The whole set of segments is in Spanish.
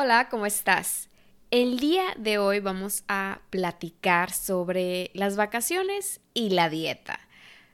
Hola, ¿cómo estás? El día de hoy vamos a platicar sobre las vacaciones y la dieta.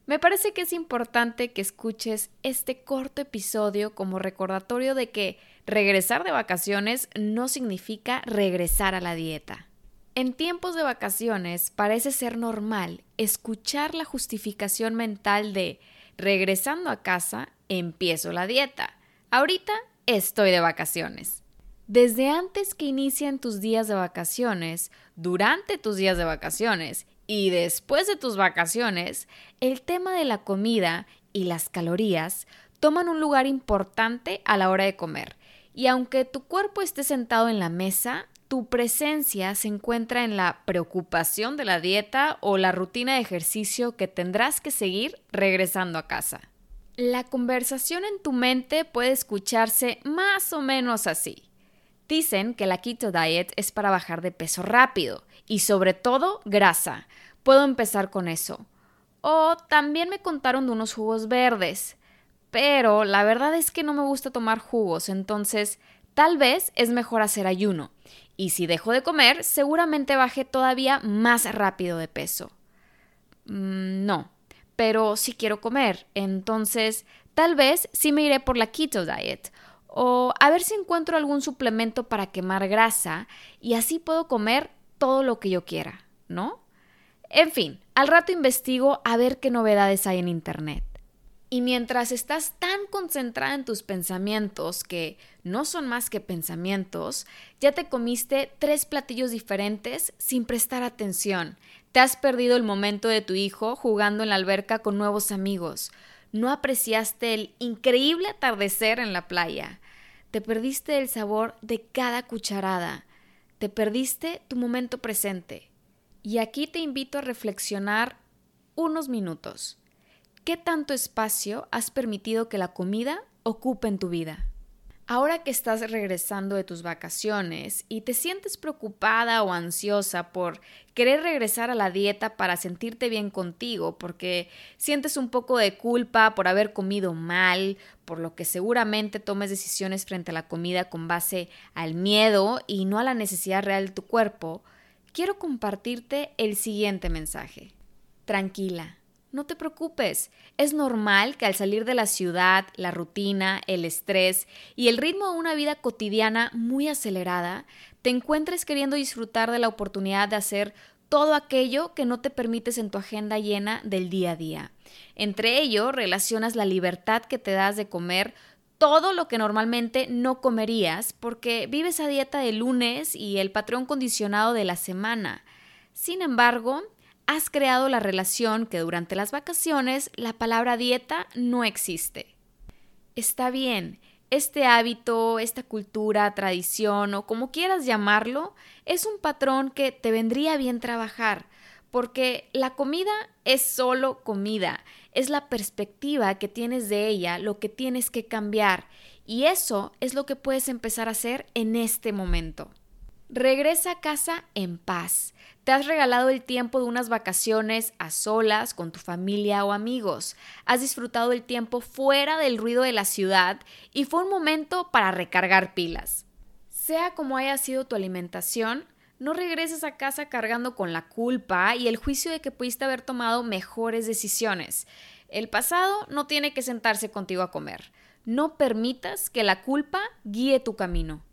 Me parece que es importante que escuches este corto episodio como recordatorio de que regresar de vacaciones no significa regresar a la dieta. En tiempos de vacaciones parece ser normal escuchar la justificación mental de regresando a casa empiezo la dieta. Ahorita estoy de vacaciones. Desde antes que inicien tus días de vacaciones, durante tus días de vacaciones y después de tus vacaciones, el tema de la comida y las calorías toman un lugar importante a la hora de comer. Y aunque tu cuerpo esté sentado en la mesa, tu presencia se encuentra en la preocupación de la dieta o la rutina de ejercicio que tendrás que seguir regresando a casa. La conversación en tu mente puede escucharse más o menos así. Dicen que la keto diet es para bajar de peso rápido y sobre todo grasa. Puedo empezar con eso. O también me contaron de unos jugos verdes. Pero la verdad es que no me gusta tomar jugos, entonces tal vez es mejor hacer ayuno. Y si dejo de comer, seguramente baje todavía más rápido de peso. Mm, no, pero si quiero comer, entonces tal vez sí me iré por la keto diet o a ver si encuentro algún suplemento para quemar grasa y así puedo comer todo lo que yo quiera, ¿no? En fin, al rato investigo a ver qué novedades hay en Internet. Y mientras estás tan concentrada en tus pensamientos, que no son más que pensamientos, ya te comiste tres platillos diferentes sin prestar atención. Te has perdido el momento de tu hijo jugando en la alberca con nuevos amigos. No apreciaste el increíble atardecer en la playa. Te perdiste el sabor de cada cucharada. Te perdiste tu momento presente. Y aquí te invito a reflexionar unos minutos. ¿Qué tanto espacio has permitido que la comida ocupe en tu vida? Ahora que estás regresando de tus vacaciones y te sientes preocupada o ansiosa por querer regresar a la dieta para sentirte bien contigo, porque sientes un poco de culpa por haber comido mal, por lo que seguramente tomes decisiones frente a la comida con base al miedo y no a la necesidad real de tu cuerpo, quiero compartirte el siguiente mensaje. Tranquila, no te preocupes, es normal que al salir de la ciudad, la rutina, el estrés y el ritmo de una vida cotidiana muy acelerada, te encuentres queriendo disfrutar de la oportunidad de hacer todo aquello que no te permites en tu agenda llena del día a día. Entre ello, relacionas la libertad que te das de comer todo lo que normalmente no comerías porque vives a dieta de lunes y el patrón condicionado de la semana. Sin embargo, has creado la relación que durante las vacaciones la palabra dieta no existe. Está bien, este hábito, esta cultura, tradición o como quieras llamarlo, es un patrón que te vendría bien trabajar, porque la comida es solo comida, es la perspectiva que tienes de ella lo que tienes que cambiar, y eso es lo que puedes empezar a hacer en este momento. Regresa a casa en paz. Te has regalado el tiempo de unas vacaciones a solas con tu familia o amigos. Has disfrutado el tiempo fuera del ruido de la ciudad y fue un momento para recargar pilas. Sea como haya sido tu alimentación, no regreses a casa cargando con la culpa y el juicio de que pudiste haber tomado mejores decisiones. El pasado no tiene que sentarse contigo a comer. No permitas que la culpa guíe tu camino.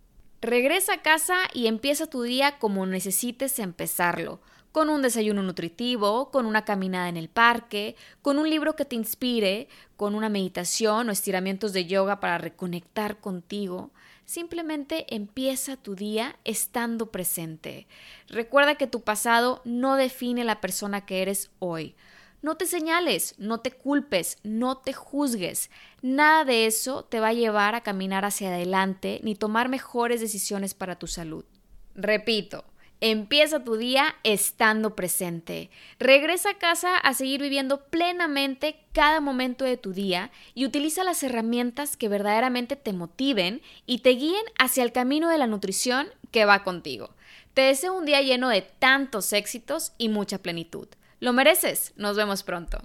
Regresa a casa y empieza tu día como necesites empezarlo, con un desayuno nutritivo, con una caminada en el parque, con un libro que te inspire, con una meditación o estiramientos de yoga para reconectar contigo. Simplemente empieza tu día estando presente. Recuerda que tu pasado no define la persona que eres hoy. No te señales, no te culpes, no te juzgues. Nada de eso te va a llevar a caminar hacia adelante ni tomar mejores decisiones para tu salud. Repito, Empieza tu día estando presente. Regresa a casa a seguir viviendo plenamente cada momento de tu día y utiliza las herramientas que verdaderamente te motiven y te guíen hacia el camino de la nutrición que va contigo. Te deseo un día lleno de tantos éxitos y mucha plenitud. Lo mereces. Nos vemos pronto.